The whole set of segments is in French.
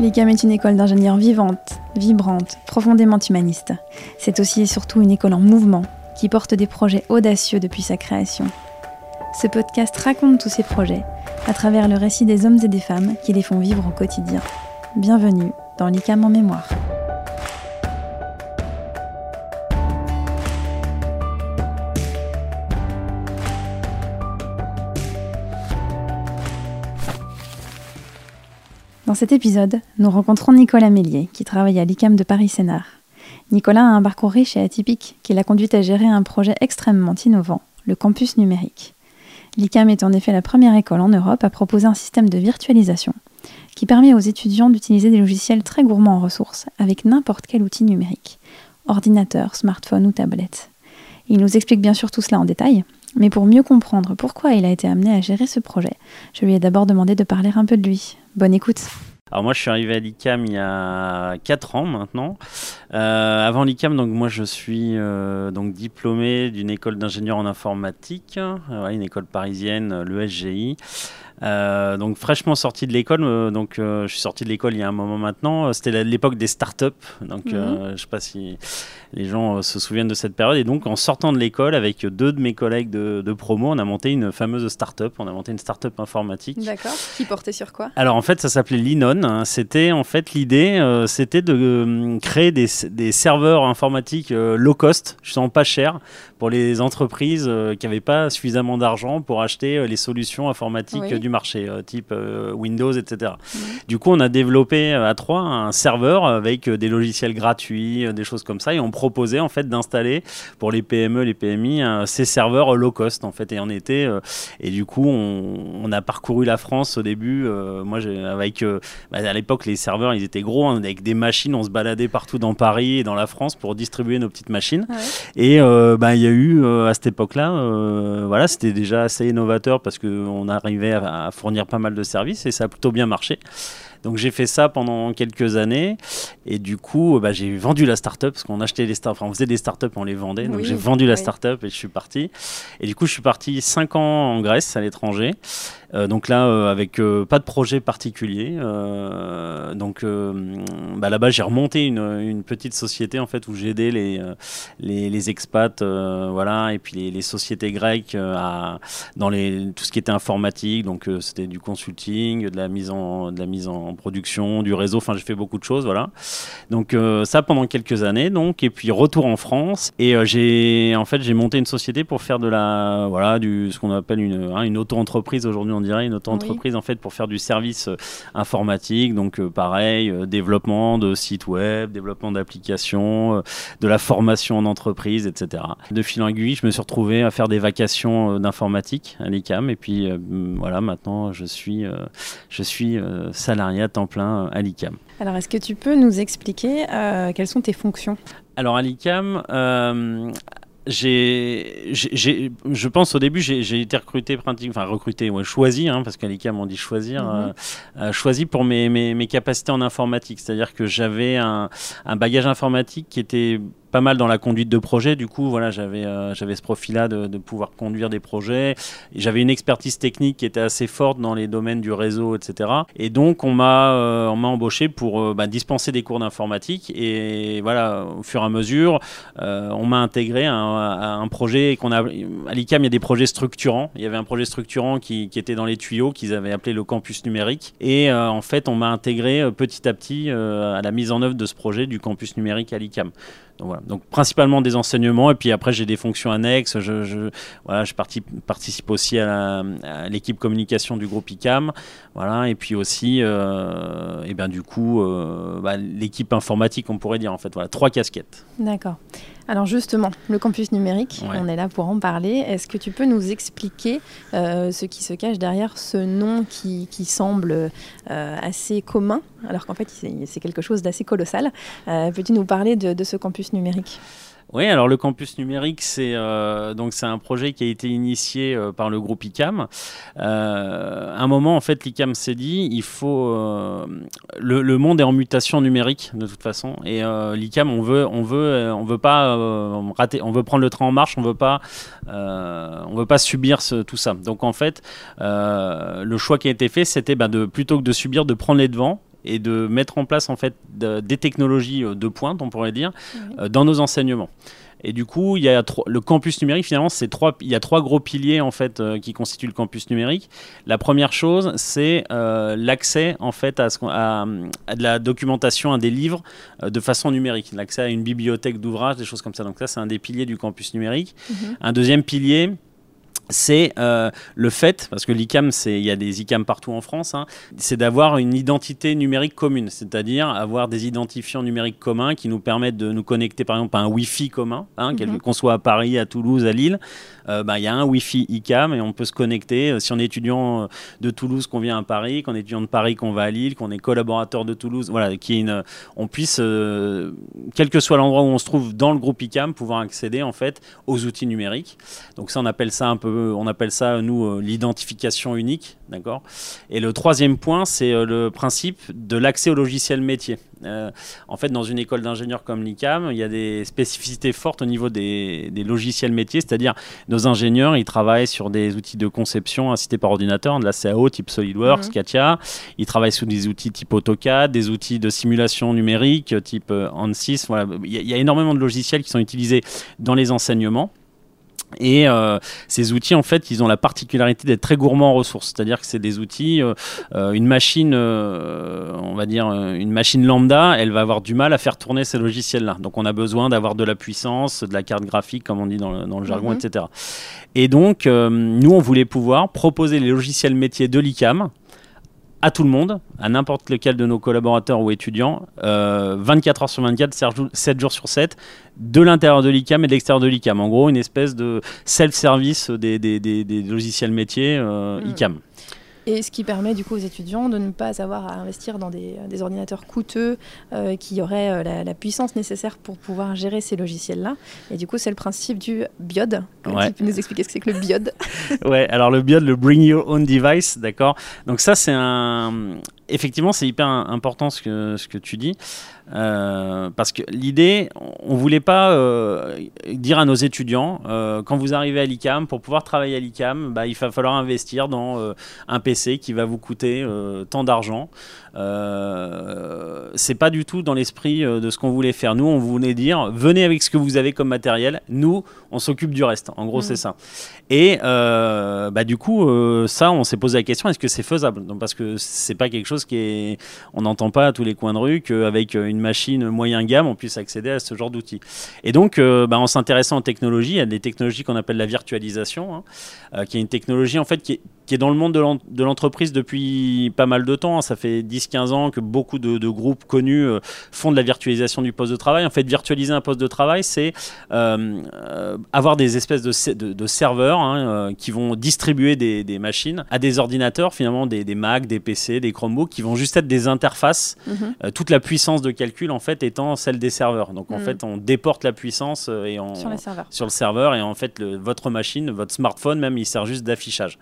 L'ICAM est une école d'ingénieurs vivante, vibrante, profondément humaniste. C'est aussi et surtout une école en mouvement qui porte des projets audacieux depuis sa création. Ce podcast raconte tous ces projets à travers le récit des hommes et des femmes qui les font vivre au quotidien. Bienvenue dans l'ICAM en mémoire. Cet épisode, nous rencontrons Nicolas Mélier, qui travaille à l'ICAM de Paris-Sénart. Nicolas a un parcours riche et atypique qui l'a conduit à gérer un projet extrêmement innovant, le campus numérique. L'ICAM est en effet la première école en Europe à proposer un système de virtualisation qui permet aux étudiants d'utiliser des logiciels très gourmands en ressources avec n'importe quel outil numérique, ordinateur, smartphone ou tablette. Il nous explique bien sûr tout cela en détail, mais pour mieux comprendre pourquoi il a été amené à gérer ce projet, je lui ai d'abord demandé de parler un peu de lui. Bonne écoute. Alors moi je suis arrivé à l'ICAM il y a 4 ans maintenant. Euh, avant l'ICAM, donc moi je suis euh, donc diplômé d'une école d'ingénieur en informatique, euh, une école parisienne, l'ESGI. Euh, donc fraîchement sorti de l'école, euh, donc euh, je suis sorti de l'école il y a un moment maintenant. C'était l'époque des startups, donc mhm. je sais pas si les gens se souviennent de cette période. Et donc en sortant de l'école avec deux de mes collègues de, de, promo, on a monté une fameuse startup. On a monté une startup informatique. D'accord. Qui portait sur quoi? Alors en fait ça s'appelait Linon. Hein. C'était en fait l'idée, c'était de créer des, des, serveurs informatiques low cost, justement pas cher, pour les entreprises qui n'avaient pas suffisamment d'argent pour acheter les solutions informatiques du marché, euh, type euh, Windows, etc. Du coup, on a développé euh, à trois un serveur avec des logiciels gratuits, des choses comme ça, et on proposait en fait d'installer pour les PME, les PMI, ces serveurs low cost en fait. Et on était, et du coup, on, a parcouru la France au début. moi, avec bah, à l'époque, les serveurs, ils étaient gros, hein, avec des machines, on se baladait partout dans Paris et dans la France pour distribuer nos petites machines. Et bah, il y a eu à cette époque-là, voilà, c'était déjà assez innovateur parce qu'on arrivait à, à fournir pas mal de services et ça a plutôt bien marché. Donc j'ai fait ça pendant quelques années et du coup bah, j'ai vendu la startup parce qu'on achetait les startups, enfin on faisait des startups, on les vendait. Donc j'ai vendu la startup et je suis parti. Et du coup je suis parti 5 ans en Grèce à l'étranger euh, donc là, euh, avec euh, pas de projet particulier. donc bah, là-bas, j'ai remonté une, petite société en fait où j'aidais les, les, les, expats, voilà, et puis les, sociétés grecques à, dans les, tout ce qui était informatique. Donc c'était du consulting, de la mise en, de la mise en production, du réseau. Enfin, j'ai fait beaucoup de choses, voilà. Donc ça pendant quelques années, donc et puis retour en France et j'ai en fait j'ai monté une société pour faire de la voilà du ce qu'on appelle une, hein, une auto-entreprise aujourd'hui on dirait, une auto-entreprise en fait pour faire du service euh, informatique. Donc euh, pareil, euh, développement de sites web, développement d'applications, de la formation en entreprise, etc. De fil en aiguille, je me suis retrouvé à faire des vacations d'informatique à l'ICAM. Et puis voilà, maintenant je suis, je suis salarié à temps plein à l'ICAM. Alors est-ce que tu peux nous expliquer quelles sont tes fonctions? Alors à l'ICAM, j'ai, je pense au début, j'ai été recruté, enfin recruté, ouais, choisi, hein, parce qu'à l'ICAM on dit choisir, mhm. euh, euh, choisi pour mes, mes, mes, capacités en informatique. C'est-à-dire que j'avais un, un, bagage informatique qui était pas mal dans la conduite de projet. Du coup, voilà, j'avais euh, j'avais ce profil-là de, pouvoir conduire des projets. J'avais une expertise technique qui était assez forte dans les domaines du réseau, etc. Et donc, on m'a euh, on m'a embauché pour euh, bah, dispenser des cours d'informatique. Et voilà, au fur et à mesure, on m'a intégré à un, un projet qu'on a à l'ICAM. Il y a des projets structurants. Il y avait un projet structurant qui était dans les tuyaux qu'ils avaient appelé le campus numérique. Et en fait, on m'a intégré petit à petit à la mise en œuvre de ce projet du campus numérique à l'ICAM. Donc, voilà. Donc principalement des enseignements et puis après j'ai des fonctions annexes. Je, voilà, je participe aussi à l'équipe communication du groupe ICAM. Voilà, et puis aussi, euh, et ben du coup, euh, bah, l'équipe informatique, on pourrait dire en fait. Voilà, trois casquettes. D'accord. Alors justement, le campus numérique, on est là pour en parler. Est-ce que tu peux nous expliquer euh, ce qui se cache derrière ce nom qui, semble euh, assez commun, alors qu'en fait c'est quelque chose d'assez colossal. Euh, Peux-tu nous parler de ce campus numérique? Oui, alors le campus numérique, c'est euh, donc c'est un projet qui a été initié euh, par le groupe ICAM. Euh, à un moment, en fait, l'ICAM s'est dit, il faut le, monde est en mutation numérique de toute façon, et l'ICAM, on veut, on veut, on veut pas rater, on veut prendre le train en marche, on veut pas, on veut pas subir tout ça. Donc en fait, le choix qui a été fait, c'était bah, de plutôt que de subir, de prendre les devants et de mettre en place en fait des technologies de pointe, on pourrait dire, dans nos enseignements. Et du coup, il y a le campus numérique, finalement, c'est trois, il y a trois gros piliers en fait euh, qui constituent le campus numérique. La première chose, c'est euh, l'accès en fait à, à, de la documentation, à des livres euh, de façon numérique, l'accès à une bibliothèque d'ouvrages, des choses comme ça. Donc ça, c'est un des piliers du campus numérique. Mhm. Un deuxième pilier, c'est euh, le fait, parce que l'ICAM, il y a des ICAM partout en France, hein, c'est d'avoir une identité numérique commune, c'est-à-dire avoir des identifiants numériques communs qui nous permettent de nous connecter par exemple à un Wi-Fi commun, hein, mhm. qu'on soit à Paris, à Toulouse, à Lille, euh, bah, il y a un Wi-Fi ICAM et on peut se connecter. Euh, si on est étudiant de Toulouse qu'on vient à Paris, qu'on est étudiant de Paris qu'on va à Lille, qu'on est collaborateur de Toulouse, voilà, qui une, on puisse, quel que soit l'endroit où on se trouve dans le groupe ICAM, pouvoir accéder en fait aux outils numériques. Donc ça, on appelle ça un peu on appelle ça, nous, euh, l'identification unique. D'accord? Et le troisième point, c'est euh, le principe de l'accès au logiciel métier. Euh, en fait, dans une école d'ingénieurs comme l'ICAM, il y a des spécificités fortes au niveau des, logiciels métiers, c'est-à-dire nos ingénieurs, ils travaillent sur des outils de conception assistés par ordinateur, de la CAO type SolidWorks, mmh. Katia. Ils travaillent sous des outils type AutoCAD, des outils de simulation numérique type ANSYS. Voilà. Il y a énormément de logiciels qui sont utilisés dans les enseignements. Et euh, ces outils, en fait, ils ont la particularité d'être très gourmands en ressources. C'est-à-dire que c'est des outils, euh, euh, une machine, on va dire, une machine lambda, elle va avoir du mal à faire tourner ces logiciels-là. Donc, on a besoin d'avoir de la puissance, de la carte graphique, comme on dit dans le, jargon, mhm. etc. Et donc, nous, on voulait pouvoir proposer les logiciels métiers de l'ICAM à tout le monde, à n'importe lequel de nos collaborateurs ou étudiants, 24 heures sur 24, 7 jours sur 7, de l'intérieur de l'ICAM et de l'extérieur de l'ICAM. En gros, une espèce de self-service des, des, logiciels métiers euh, mm. ICAM. Et ce qui permet du coup aux étudiants de ne pas avoir à investir dans des, ordinateurs coûteux euh, qui auraient euh, la, puissance nécessaire pour pouvoir gérer ces logiciels-là. Et du coup, c'est le principe du BIOD. Tu peux nous expliquer ce que c'est que le BIOD Ouais, alors le BIOD, le Bring Your Own Device, d'accord. Donc ça, c'est un... Effectivement, c'est hyper important ce que, ce que tu dis. Euh, parce que l'idée, on voulait pas euh, dire à nos étudiants, euh, quand vous arrivez à l'ICAM, pour pouvoir travailler à l'ICAM, bah, il va falloir investir dans un PC qui va vous coûter tant d'argent. c'est pas du tout dans l'esprit de ce qu'on voulait faire. Nous, on voulait dire, venez avec ce que vous avez comme matériel. Nous, on s'occupe du reste. En gros, c'est mmh. ça. Et bah, du coup, ça, on s'est posé la question est-ce que c'est faisable? Parce que c'est pas quelque chose est, on n'entend pas à tous les coins de rue qu'avec une machine moyen gamme, on puisse accéder à ce genre d'outils. Et donc, euh, bah, en s'intéressant aux technologies, il y a des technologies qu'on appelle la virtualisation, hein, euh, qui est une technologie en fait qui est, dans le monde de l'entreprise depuis pas mal de temps. Hein. Ça fait 10-15 ans que beaucoup de, groupes connus euh, font de la virtualisation du poste de travail. En fait, virtualiser un poste de travail, c'est avoir des espèces de, de, serveurs hein, qui vont distribuer des, machines à des ordinateurs, finalement des, des, Mac, des PC, des Chromebooks, qui vont juste être des interfaces. Mhm. toute la puissance de calcul, en fait, étant celle des serveurs. Donc, en mhm. fait, on déporte la puissance et sur, sur, le serveur. Et en fait, le, votre machine, votre smartphone même, il sert juste d'affichage.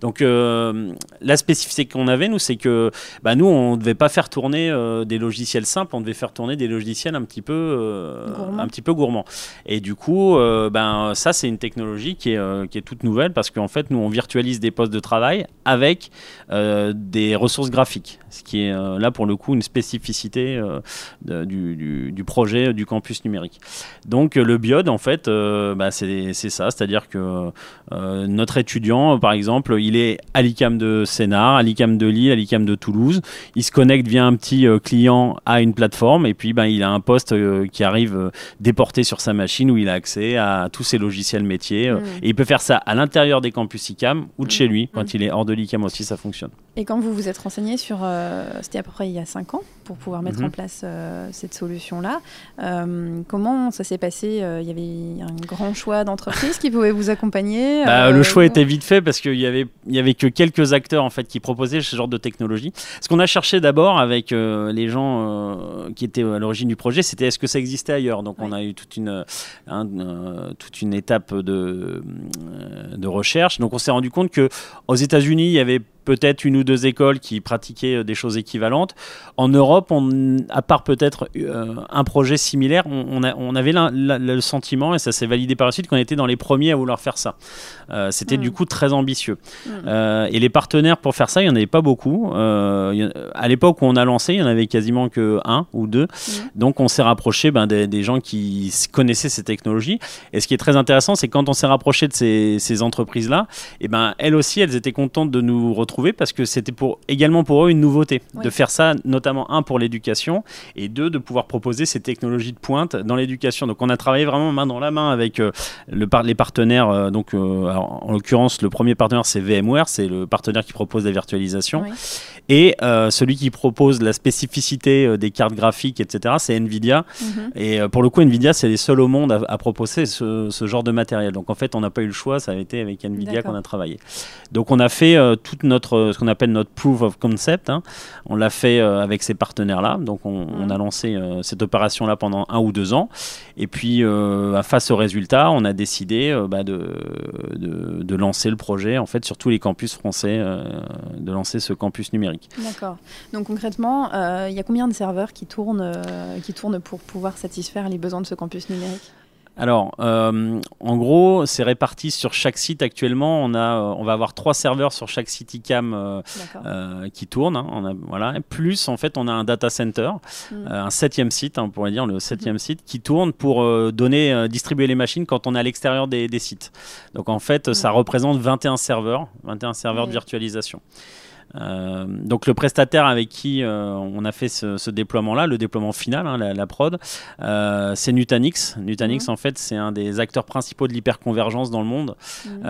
Donc, donc euh, la spécificité qu'on avait, nous, c'est que bah, nous, on ne devait pas faire tourner euh, des logiciels simples, on devait faire tourner des logiciels un petit peu, euh, un petit peu gourmands. Et du coup, ben, ça, c'est une technologie qui est, qui est toute nouvelle parce qu'en fait, nous, on virtualise des postes de travail avec des ressources graphiques, ce qui est là, pour le coup, une spécificité du, du, projet du campus numérique. Donc, le BIOD, en fait, bah, c'est ça, c'est-à-dire que notre étudiant, par exemple, il est à l'ICAM de Sénart, à l'ICAM de Lille, à l'ICAM de Toulouse. Il se connecte via un petit euh, client à une plateforme et puis ben, il a un poste euh, qui arrive euh, déporté sur sa machine où il a accès à tous ses logiciels métiers. Mm. Et il peut faire ça à l'intérieur des campus ICAM ou de chez lui. Quand mm. il est hors de l'ICAM aussi, ça fonctionne. Et quand vous vous êtes renseigné sur, c'était à peu près il y a 5 ans, pour pouvoir mettre mhm. en place cette solution-là, comment ça s'est passé Il y avait un grand choix d'entreprises qui pouvaient vous accompagner bah, Le choix était vite fait parce qu'il y avait y avait que quelques acteurs en fait qui proposaient ce genre de technologie. Ce qu'on a cherché d'abord avec euh, les gens euh, qui étaient à l'origine du projet, c'était est-ce que ça existait ailleurs? Donc on a eu toute une euh, toute une étape de de recherche. Donc on s'est rendu compte que aux États-Unis, il y avait peut-être une ou deux écoles qui pratiquaient euh, des choses équivalentes. En Europe, on, à part peut-être euh, un projet similaire, on, on avait le sentiment, et ça s'est validé par la suite, qu'on était dans les premiers à vouloir faire ça. Euh, c'était du mm. coup très ambitieux. Mm. et les partenaires pour faire ça, il n'y en avait pas beaucoup. à l'époque où on a lancé, il n'y en avait quasiment que un ou deux. Mm. Donc on s'est rapproché ben, des, gens qui connaissaient ces technologies. Et ce qui est très intéressant, c'est quand on s'est rapproché de ces, ces entreprises-là, et ben, elles aussi, elles étaient contentes de nous retrouver parce que c'était pour, également pour eux une nouveauté de faire ça, notamment un pour l'éducation et deux de pouvoir proposer ces technologies de pointe dans l'éducation. Donc on a travaillé vraiment main dans la main avec euh, le, les partenaires. Euh, donc euh, en l'occurrence, le premier partenaire c'est VMware, c'est le partenaire qui propose la virtualisation. Et celui qui propose la spécificité des cartes graphiques, etc., c'est Nvidia. Mhm. Et pour le coup, Nvidia, c'est les seuls au monde à, proposer ce, ce, genre de matériel. Donc en fait, on n'a pas eu le choix, ça a été avec Nvidia qu'on a travaillé. Donc on a fait toute notre ce qu'on appelle notre proof of concept. Hein. On l'a fait euh, avec ces partenaires-là. Donc, on, a lancé euh, cette opération-là pendant un ou deux ans. Et puis, euh, face au résultat, on a décidé bah, de, de, lancer le projet en fait sur tous les campus français, de lancer ce campus numérique. D'accord. Donc, concrètement, il y a combien de serveurs qui tournent, qui tournent pour pouvoir satisfaire les besoins de ce campus numérique? Alors, euh, en gros, c'est réparti sur chaque site actuellement. On, a, euh, on va avoir trois serveurs sur chaque site ICAM euh, qui tournent. Hein. on a, voilà. Plus, en fait, on a un data center, hmm. un septième site, hein, on pourrait dire le septième hmm. site, qui tourne pour donner, distribuer les machines quand on est à l'extérieur des, sites. Donc, en fait, ça hmm. représente 21 serveurs, 21 serveurs de virtualisation. Euh, donc le prestataire avec qui euh, on a fait ce, déploiement-là, le déploiement final, hein, la, prod, euh, c'est Nutanix. Nutanix, mhm. en fait, c'est un des acteurs principaux de l'hyperconvergence dans le monde. Mhm.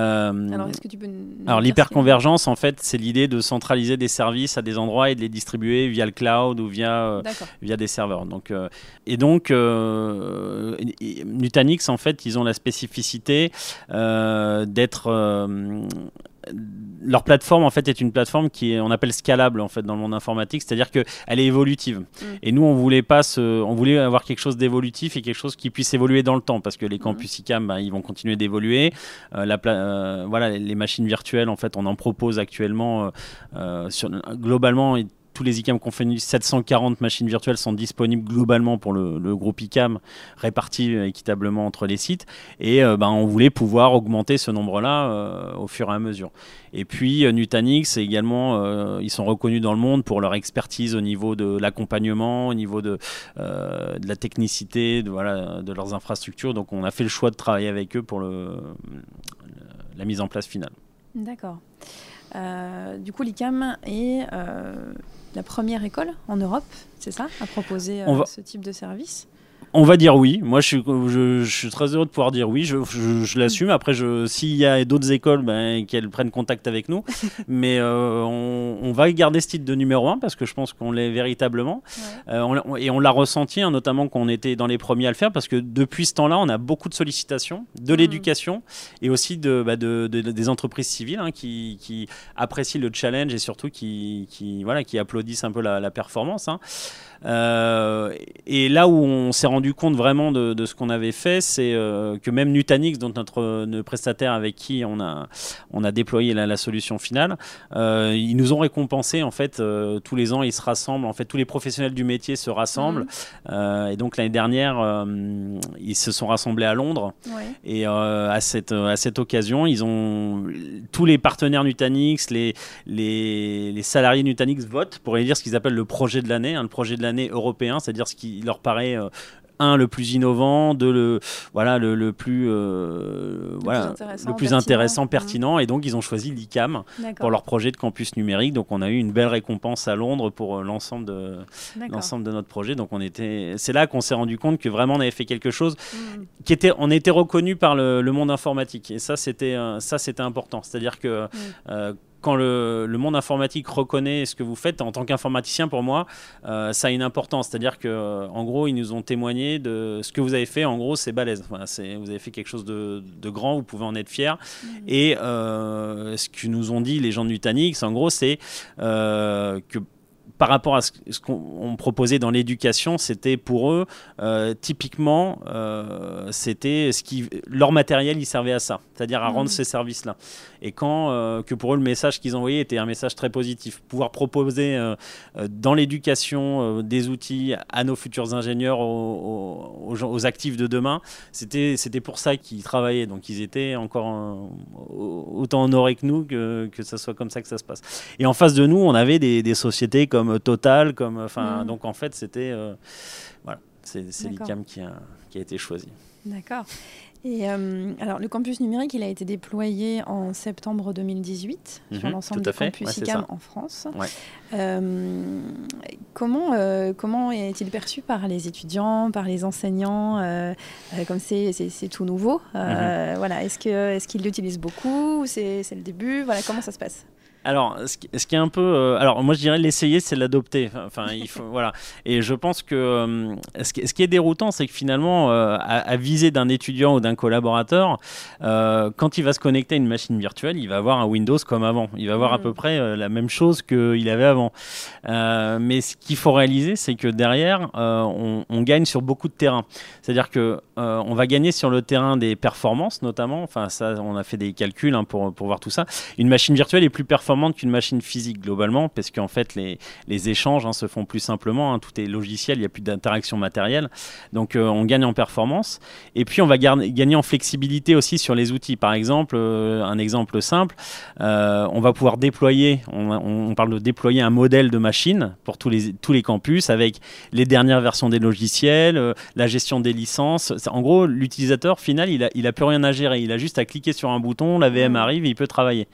alors, est-ce que tu peux Alors l'hyperconvergence, en fait, c'est l'idée de centraliser des services à des endroits et de les distribuer via le cloud ou via, via des serveurs. Donc, et donc, Nutanix, en fait, ils ont la spécificité d'être leur plateforme en fait est une plateforme qui est, on appelle scalable en fait dans le monde informatique, c'est-à-dire que elle est évolutive. Mm. Et nous on voulait pas se, on voulait avoir quelque chose d'évolutif et quelque chose qui puisse évoluer dans le temps parce que les mm. campus ICAM bah, ils vont continuer d'évoluer. Euh, la euh, voilà les machines virtuelles en fait on en propose actuellement euh, sur, globalement tous les ICAM qu'on fait 740 machines virtuelles sont disponibles globalement pour le, groupe ICAM, répartis euh, équitablement entre les sites. Et euh, ben, on voulait pouvoir augmenter ce nombre-là euh, au fur et à mesure. Et puis Nutanix, également, ils sont reconnus dans le monde pour leur expertise au niveau de l'accompagnement, au niveau de, la technicité, de, leurs infrastructures. Donc on a fait le choix de travailler avec eux pour la mise en place finale. D'accord. du coup, l'ICAM est la première école en Europe, c'est ça, à proposer euh, ce type de service? On va dire oui. Moi, je suis, je, suis très heureux de pouvoir dire oui. Je, je, l'assume. Après, s'il y a d'autres écoles, ben, qu'elles prennent contact avec nous. Mais euh, on, va garder ce titre de numéro un parce que je pense qu'on l'est véritablement. Euh, et on l'a ressenti, hein, notamment qu'on était dans les premiers à le faire parce que depuis ce temps-là, on a beaucoup de sollicitations de mmh. l'éducation et aussi de, bah, de, des entreprises civiles hein, qui, qui, apprécient le challenge et surtout qui, qui, voilà, qui applaudissent un peu la, la performance. Hein. Euh, et là où on s'est rendu compte vraiment de, ce qu'on avait fait, c'est euh, que même Nutanix, dont notre, prestataire avec qui on a, on a déployé la, solution finale, euh, ils nous ont récompensé en fait tous les ans, ils se rassemblent, en fait tous les professionnels du métier se rassemblent. Mhm. et donc l'année dernière, ils se sont rassemblés à Londres. Et à cette à cette occasion, ils ont tous les partenaires Nutanix, les les, les salariés Nutanix votent pour dire ce qu'ils appellent le projet de l'année, hein, le projet de l'année européen, c'est-à-dire ce qui leur paraît euh, un le plus innovant, deux le voilà le, plus euh, voilà le plus intéressant, pertinent, et donc ils ont choisi l'ICAM pour leur projet de campus numérique. Donc on a eu une belle récompense à Londres pour euh, l'ensemble de l'ensemble de notre projet. Donc on était c'est là qu'on s'est rendu compte que vraiment on avait fait quelque chose mm. qui était on était reconnu par le, monde informatique et ça c'était ça c'était important. C'est-à-dire que mm quand le, monde informatique reconnaît ce que vous faites, en tant qu'informaticien, pour moi, euh, ça a une importance. C'est-à-dire que, euh, en gros, ils nous ont témoigné de ce que vous avez fait. En gros, c'est balèze. vous avez fait quelque chose de, grand, vous pouvez en être fier. Mmh. Et euh, ce que nous ont dit les gens de Nutanix, en gros, c'est que par rapport à ce, qu'on proposait dans l'éducation, c'était pour eux, typiquement, c'était ce qui, leur matériel, il servait à ça, c'est-à-dire à rendre mmh. ces services-là. Et quand, que pour eux, le message qu'ils envoyaient était un message très positif. Pouvoir proposer dans l'éducation des outils à nos futurs ingénieurs, aux, aux, actifs de demain, c'était pour ça qu'ils travaillaient. Donc ils étaient encore autant honorés que nous que, que ça soit comme ça que ça se passe. Et en face de nous, on avait des, des sociétés comme Total, comme, enfin, mm. donc en fait, c'était. Euh, voilà, c'est l'ICAM qui a, qui a été choisi. D'accord. Et euh, alors, le campus numérique, il a été déployé en septembre 2018 sur mhm, l'ensemble des campus ICAM en France. Euh, comment euh, comment est-il perçu par les étudiants, par les enseignants Comme c'est tout nouveau, mhm. voilà. Est-ce que est-ce qu'ils l'utilisent beaucoup C'est le début? Voilà, comment ça se passe? Alors, ce qui, est un peu, euh, alors moi je dirais l'essayer, c'est l'adopter. Enfin, il faut, voilà. Et je pense que euh, ce, qui, ce, qui, est déroutant, c'est que finalement, euh, à, viser d'un étudiant ou d'un collaborateur, quand il va se connecter à une machine virtuelle, il va avoir un Windows comme avant. Il va avoir à mm. peu près la même chose qu'il avait avant. mais ce qu'il faut réaliser, c'est que derrière, on, on, gagne sur beaucoup de terrains. C'est-à-dire que on va gagner sur le terrain des performances, notamment. Enfin, ça, on a fait des calculs hein, pour, pour voir tout ça. Une machine virtuelle est plus performante qu'une machine physique globalement, parce qu'en fait les, les échanges hein, se font plus simplement, hein. tout est logiciel, il n'y a plus d'interaction matérielle, donc euh, on gagne en performance, et puis on va gagner en flexibilité aussi sur les outils. Par exemple, euh, un exemple simple, euh, on va pouvoir déployer, on, parle de déployer un modèle de machine pour tous les, tous les campus avec les dernières versions des logiciels, la gestion des licences. En gros, l'utilisateur final, il n'a il a plus rien à gérer, il a juste à cliquer sur un bouton, la VM arrive et il peut travailler.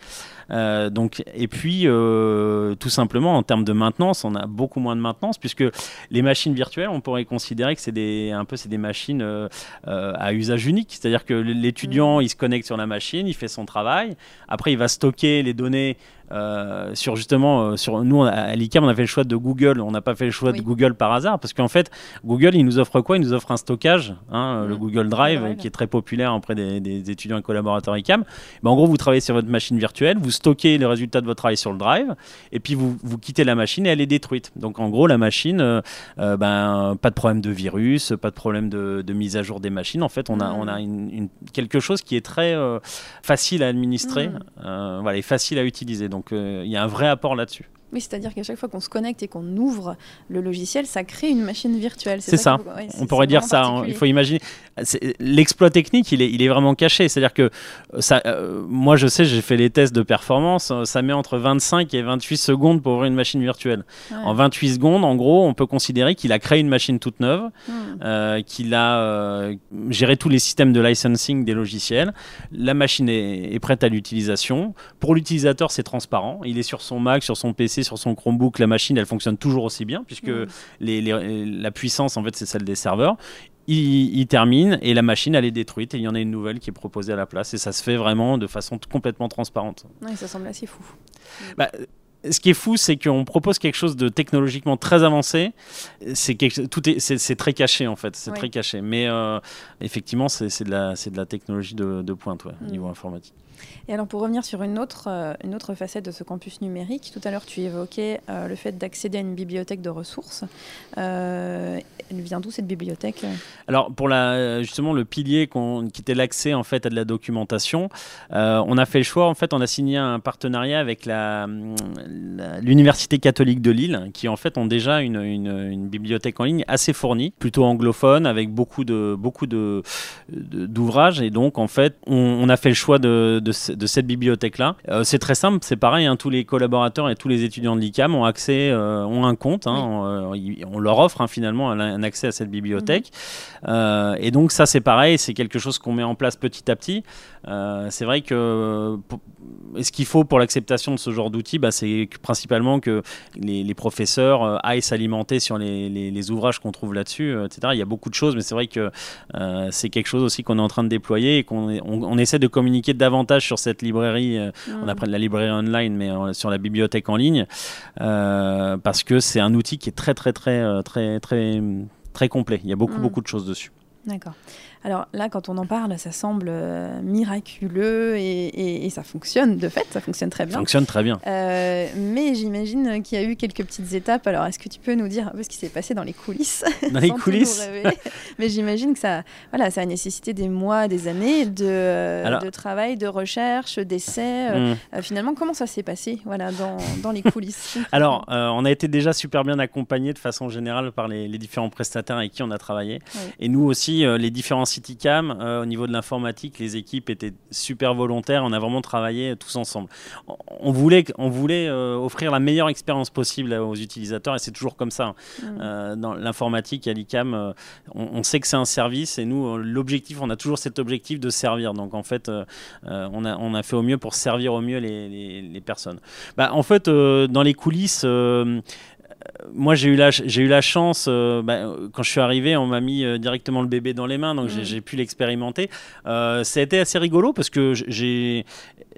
Euh, donc, et puis, euh, tout simplement, en termes de maintenance, on a beaucoup moins de maintenance puisque les machines virtuelles, on pourrait considérer que c'est des, un peu c'est des machines euh, à usage unique. C'est-à-dire que l'étudiant, mmh. il se connecte sur la machine, il fait son travail. Après, il va stocker les données euh, sur justement, euh, sur nous à l'ICAM, on a fait le choix de Google. On n'a pas fait le choix de Google par hasard parce qu'en fait, Google, il nous offre quoi? Il nous offre un stockage, hein, le mm. Google Drive, qui est très populaire auprès des, étudiants et collaborateurs ICAM. Ben, en gros, vous travaillez sur votre machine virtuelle, vous stockez les résultats de votre travail sur le Drive, et puis vous, vous quittez la machine et elle est détruite. Donc en gros, la machine, euh, ben, pas de problème de virus, pas de problème de, mise à jour des machines. En fait, on a, mm. on a une, quelque chose qui est très facile à administrer, mm. voilà, et facile à utiliser. Donc, donc euh, il y a un vrai apport là-dessus. Oui, c'est-à-dire qu'à chaque fois qu'on se connecte et qu'on ouvre le logiciel, ça crée une machine virtuelle. C'est ça. on pourrait dire ça. Hein. Il faut imaginer. L'exploit technique, il est, il est vraiment caché. C'est-à-dire que ça, euh, moi, je sais, j'ai fait les tests de performance. Ça met entre 25 et 28 secondes pour ouvrir une machine virtuelle. En 28 secondes, en gros, on peut considérer qu'il a créé une machine toute neuve, hmm. euh, qu'il a euh, géré tous les systèmes de licensing des logiciels. La machine est, est prête à l'utilisation. Pour l'utilisateur, c'est transparent. Il est sur son Mac, sur son PC sur son Chromebook, la machine, elle fonctionne toujours aussi bien, puisque les, la puissance, en fait, c'est celle des serveurs. Il, termine et la machine elle est détruite et il y en a une nouvelle qui est proposée à la place et ça se fait vraiment de façon complètement transparente. Oui, ça semble assez fou. Bah, ce qui est fou, c'est qu'on propose quelque chose de technologiquement très avancé. C'est tout est, c'est, très caché en fait, c'est très caché. Mais euh, effectivement, c'est, de la, c'est de la technologie de, pointe au mm. niveau informatique. Et alors pour revenir sur une autre, euh, une autre facette de ce campus numérique, tout à l'heure tu évoquais euh, le fait d'accéder à une bibliothèque de ressources. Euh, elle vient d'où cette bibliothèque? Alors pour justement le pilier qui était l'accès en fait à de la documentation, on a fait le choix en fait on a signé un partenariat avec l'université catholique de Lille qui en fait ont déjà une, une, bibliothèque en ligne assez fournie, plutôt anglophone avec beaucoup de beaucoup de d'ouvrages et donc en fait on, a fait le choix de, cette bibliothèque-là. Euh, c'est très simple, c'est pareil, hein, tous les collaborateurs et tous les étudiants de l'ICAM ont accès, euh, ont un compte, hein, euh, on, leur offre hein, finalement un, accès à cette bibliothèque. Mhm. et donc ça c'est pareil, c'est quelque chose qu'on met en place petit à petit. c'est vrai que ce qu'il faut pour l'acceptation de ce genre d'outils, bah, c'est principalement que les, professeurs aillent s'alimenter sur les, ouvrages qu'on trouve là-dessus, etc. Il y a beaucoup de choses, mais c'est vrai que c'est quelque chose aussi qu'on est en train de déployer et qu'on on essaie de communiquer davantage sur cette librairie, euh, on mm. appelle la librairie online, mais euh, sur la bibliothèque en ligne, euh, parce que c'est un outil qui est très très très très très très complet. Il y a beaucoup mm. beaucoup de choses dessus. D'accord. Alors là, quand on en parle, ça semble euh, miraculeux et, ça fonctionne de fait, ça fonctionne très bien. Ça fonctionne très bien. Euh, mais j'imagine qu'il y a eu quelques petites étapes. Alors, est-ce que tu peux nous dire un peu ce qui s'est passé dans les coulisses? Dans les coulisses Mais j'imagine que ça, voilà, ça a nécessité des mois, des années de, de travail, de recherche, d'essais. Euh, hmm. finalement, comment ça s'est passé voilà, dans, dans les coulisses? Alors, on a été déjà super bien accompagné de façon générale par les, différents prestataires avec qui on a travaillé. Et nous aussi, les différents CityCam, euh, au niveau de l'informatique, les équipes étaient super volontaires. On a vraiment travaillé tous ensemble. On voulait, on voulait euh, offrir la meilleure expérience possible aux utilisateurs et c'est toujours comme ça. Hein. Mm. Euh, dans l'informatique, à l'ICAM, on, sait que c'est un service et nous, l'objectif, on a toujours cet objectif de servir. Donc en fait, on, a, on a fait au mieux pour servir au mieux les, les, personnes. Bah, en fait, dans les coulisses, moi, j'ai eu la, j'ai eu la chance, euh, bah, quand je suis arrivé, on m'a mis euh, directement le bébé dans les mains, donc j'ai, mm. pu l'expérimenter. Euh, ça a été assez rigolo parce que j'ai,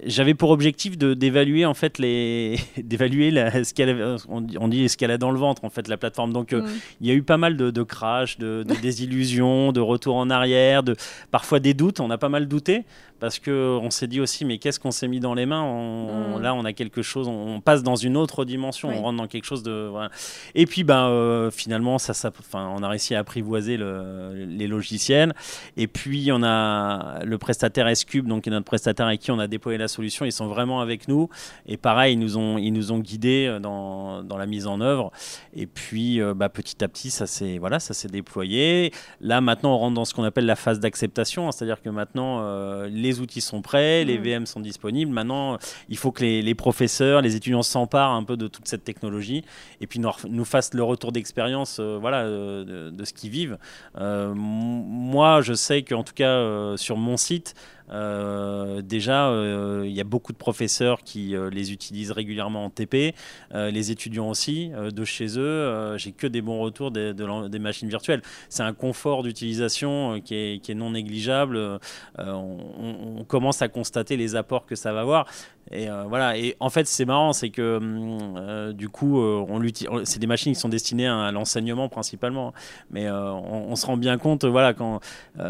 j'avais pour objectif de, d'évaluer en fait les, d'évaluer ce qu'elle, on, dit ce qu'elle a dans le ventre en fait la plateforme. Donc mm. il y a eu pas mal de, de crash, de, de désillusions, de retours en arrière, de parfois des doutes. On a pas mal douté parce que on s'est dit aussi mais qu'est-ce qu'on s'est mis dans les mains mm. Là, on a quelque chose, on, passe dans une autre dimension, on rentre dans quelque chose de. Voilà. Et puis, ben, euh, finalement, ça, ça, on a réussi à apprivoiser les logiciels. Et puis, on a le prestataire S-Cube, donc qui est notre prestataire avec qui on a déployé la solution. Ils sont vraiment avec nous. Et pareil, ils nous ont, ils nous ont guidés euh, dans, dans la mise en œuvre. Et puis, euh, bah, petit à petit, ça s'est voilà, déployé. Là, maintenant, on rentre dans ce qu'on appelle la phase d'acceptation. C'est-à-dire que maintenant, les outils sont prêts, les. VM sont disponibles. Maintenant, il faut que les, les professeurs, les étudiants s'emparent un peu de toute cette technologie. Et puis, nous, nous fassent le retour d'expérience euh, voilà, euh, de, ce qu'ils vivent. Euh, moi, je sais qu'en tout cas, sur mon site, déjà, euh, il y a beaucoup de professeurs qui euh, les utilisent régulièrement en TP, les étudiants aussi, de chez eux. J'ai que des bons retours des, machines virtuelles. C'est un confort d'utilisation qui est, non négligeable. On, commence à constater les apports que ça va avoir. Et voilà. Et en fait, c'est marrant, c'est que hum, du coup, on c'est des machines qui sont destinées à, l'enseignement principalement. Mais on, se rend bien compte, voilà, quand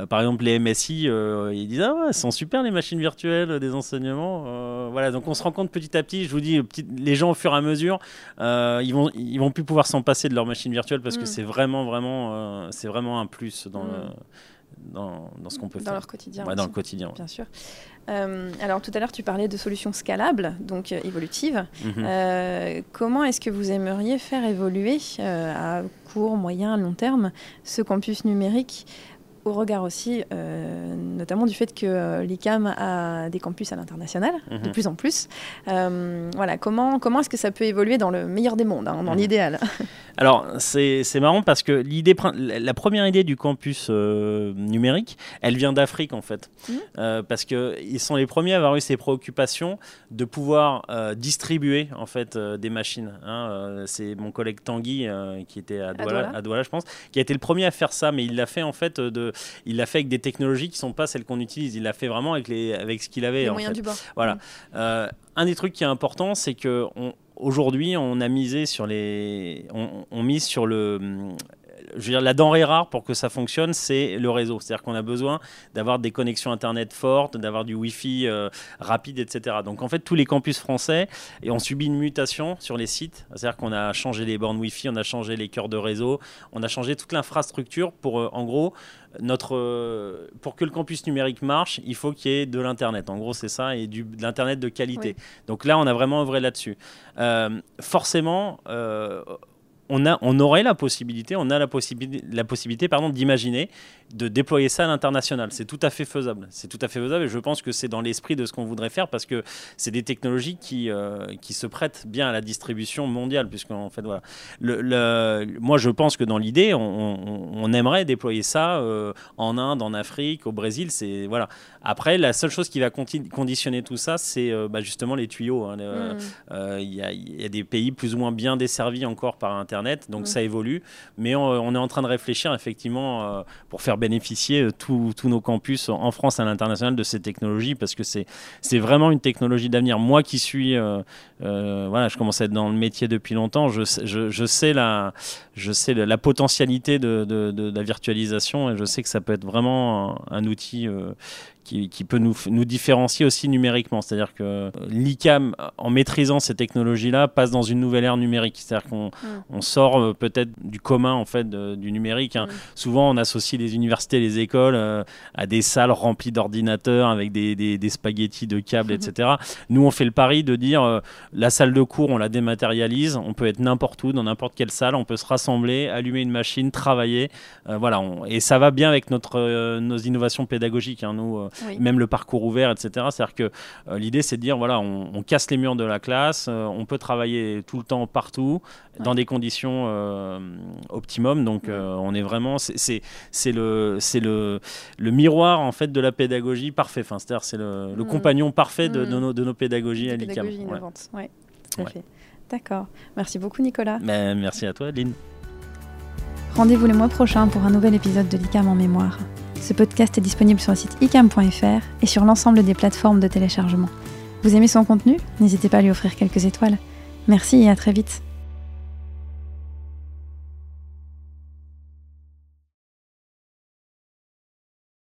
par exemple les MSI, ils disent ah ouais, sont super les machines virtuelles des enseignements. Euh, voilà, donc on se rend compte petit à petit. Je vous dis, les gens au fur et à mesure, euh, ils vont ils vont plus pouvoir s'en passer de leur machine virtuelle parce que mm. c'est vraiment vraiment euh, c'est vraiment un plus dans le, mm. Dans, dans, ce qu'on peut faire. Dans leur quotidien. dans le quotidien. Bien sûr. alors tout à l'heure, tu parlais de solutions scalables, donc évolutives. Mhm. comment est-ce que vous aimeriez faire évoluer à court, moyen, long terme ce campus numérique au regard aussi, euh, notamment du fait que euh, l'ICAM a des campus à l'international, de mhm. plus en plus. Euh, voilà, comment, comment est-ce que ça peut évoluer dans le meilleur des mondes, hein, dans mhm. l'idéal? Alors, c'est marrant parce que l'idée, la première idée du campus numérique, elle vient d'Afrique en fait. Mhm. parce qu'ils sont les premiers à avoir eu ces préoccupations de pouvoir distribuer en fait des machines. Hein. c'est mon collègue Tanguy, qui était à Douala, à Douala, je pense, qui a été le premier à faire ça, mais il l'a fait en fait de il l'a fait avec des technologies qui sont pas celles qu'on utilise. Il l'a fait vraiment avec, les, avec ce qu'il avait. Les moyens du bord. Voilà. Euh, un des trucs qui est important, c'est que aujourd'hui, on a misé sur les, on, on mise sur le je veux dire, la denrée rare pour que ça fonctionne, c'est le réseau. C'est-à-dire qu'on a besoin d'avoir des connexions Internet fortes, d'avoir du Wi-Fi euh, rapide, etc. Donc en fait, tous les campus français ont subi une mutation sur les sites. C'est-à-dire qu'on a changé les bornes Wi-Fi, on a changé les cœurs de réseau, on a changé toute l'infrastructure pour, euh, en gros, notre, euh, pour que le campus numérique marche, il faut qu'il y ait de l'Internet. En gros, c'est ça, et du, de l'Internet de qualité. Donc là, on a vraiment œuvré là-dessus. forcément, on, a, on aurait la possibilité, on a la possibilité, la possibilité pardon, d'imaginer de déployer ça à l'international. C'est tout à fait faisable. C'est tout à fait faisable et je pense que c'est dans l'esprit de ce qu'on voudrait faire parce que c'est des technologies qui, euh, qui se prêtent bien à la distribution mondiale. Puisqu'en fait, voilà. Le, moi, je pense que dans l'idée, on, aimerait déployer ça euh, en Inde, en Afrique, au Brésil. C'est voilà. Après, la seule chose qui va conditionner tout ça, c'est euh, bah, justement les tuyaux. Hein. Mm. Il y, y, a des pays plus ou moins bien desservis encore par Internet, donc mm. ça évolue. Mais on, on, est en train de réfléchir effectivement pour faire bénéficier tous nos campus en France et à l'international de ces technologies parce que c'est vraiment une technologie d'avenir. Moi qui suis, voilà, je commence à être dans le métier depuis longtemps, je, je, je sais, la, je sais la, potentialité de, de, la virtualisation et je sais que ça peut être vraiment un, un outil qui, peut nous, nous, différencier aussi numériquement. C'est-à-dire que l'ICAM, en maîtrisant ces technologies-là, passe dans une nouvelle ère numérique. C'est-à-dire qu'on mm. on sort euh, peut-être du commun en fait du numérique. Hein. Mm. Souvent, on associe les universités, les écoles euh, à des salles remplies d'ordinateurs avec des, des, spaghettis de câbles, etc. Nous, on fait le pari de dire euh, la salle de cours, on la dématérialise. On peut être n'importe où, dans n'importe quelle salle. On peut se rassembler, allumer une machine, travailler. voilà. et ça va bien avec notre, nos innovations pédagogiques. Hein. Nous, même le parcours ouvert, etc. C'est-à-dire que euh, l'idée, c'est de dire, voilà, on, casse les murs de la classe, euh, on peut travailler tout le temps, partout, dans des conditions euh, optimum. Donc, on est vraiment, c'est le, c'est le, le miroir en fait de la pédagogie parfait. Enfin, c'est-à-dire, c'est le, mm. compagnon parfait de, de, mm. nos, de, nos, pédagogies à l'ICAM. Pédagogie innovante, ouais. tout à fait. D'accord. Merci beaucoup, Nicolas. Mais merci à toi, Adeline. Rendez-vous le mois prochain pour un nouvel épisode de l'ICAM en mémoire. Ce podcast est disponible sur le site icam.fr et sur l'ensemble des plateformes de téléchargement. Vous aimez son contenu? N'hésitez pas à lui offrir quelques étoiles. Merci et à très vite.